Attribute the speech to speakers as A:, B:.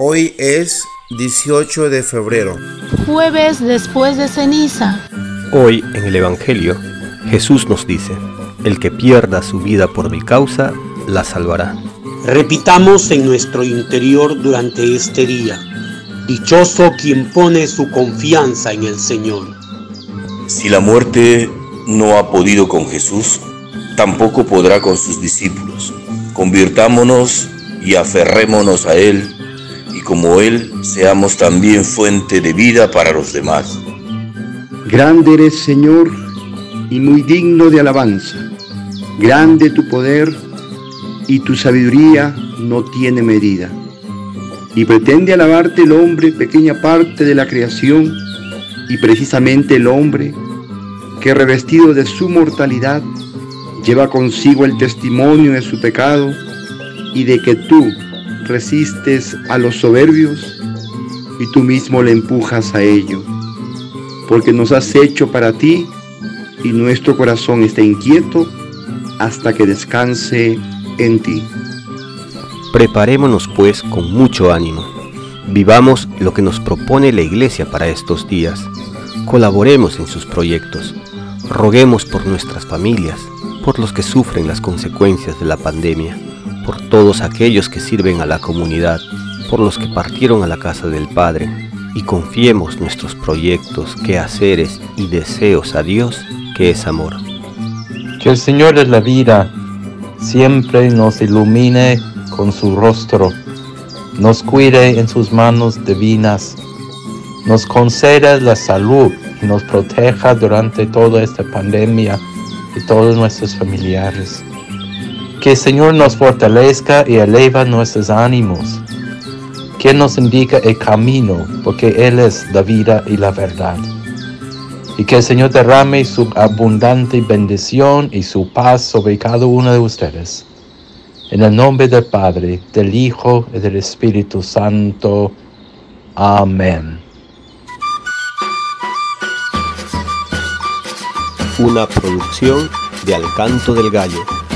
A: Hoy es 18 de febrero.
B: Jueves después de ceniza.
C: Hoy en el Evangelio Jesús nos dice, el que pierda su vida por mi causa, la salvará.
D: Repitamos en nuestro interior durante este día, dichoso quien pone su confianza en el Señor.
E: Si la muerte no ha podido con Jesús, tampoco podrá con sus discípulos. Convirtámonos y aferrémonos a Él como Él seamos también fuente de vida para los demás.
F: Grande eres Señor y muy digno de alabanza. Grande tu poder y tu sabiduría no tiene medida. Y pretende alabarte el hombre, pequeña parte de la creación, y precisamente el hombre, que revestido de su mortalidad, lleva consigo el testimonio de su pecado y de que tú resistes a los soberbios y tú mismo le empujas a ello, porque nos has hecho para ti y nuestro corazón está inquieto hasta que descanse en ti.
C: Preparémonos pues con mucho ánimo. Vivamos lo que nos propone la Iglesia para estos días. Colaboremos en sus proyectos. Roguemos por nuestras familias, por los que sufren las consecuencias de la pandemia, por todos aquellos que sirven a la comunidad, por los que partieron a la casa del Padre, y confiemos nuestros proyectos, quehaceres y deseos a Dios, que es amor.
G: Que el Señor de la vida siempre nos ilumine con su rostro, nos cuide en sus manos divinas, nos conceda la salud y nos proteja durante toda esta pandemia y todos nuestros familiares. Que el Señor nos fortalezca y eleva nuestros ánimos. Que nos indica el camino, porque Él es la vida y la verdad. Y que el Señor derrame su abundante bendición y su paz sobre cada uno de ustedes. En el nombre del Padre, del Hijo y del Espíritu Santo. Amén.
C: Una producción de Alcanto del Gallo.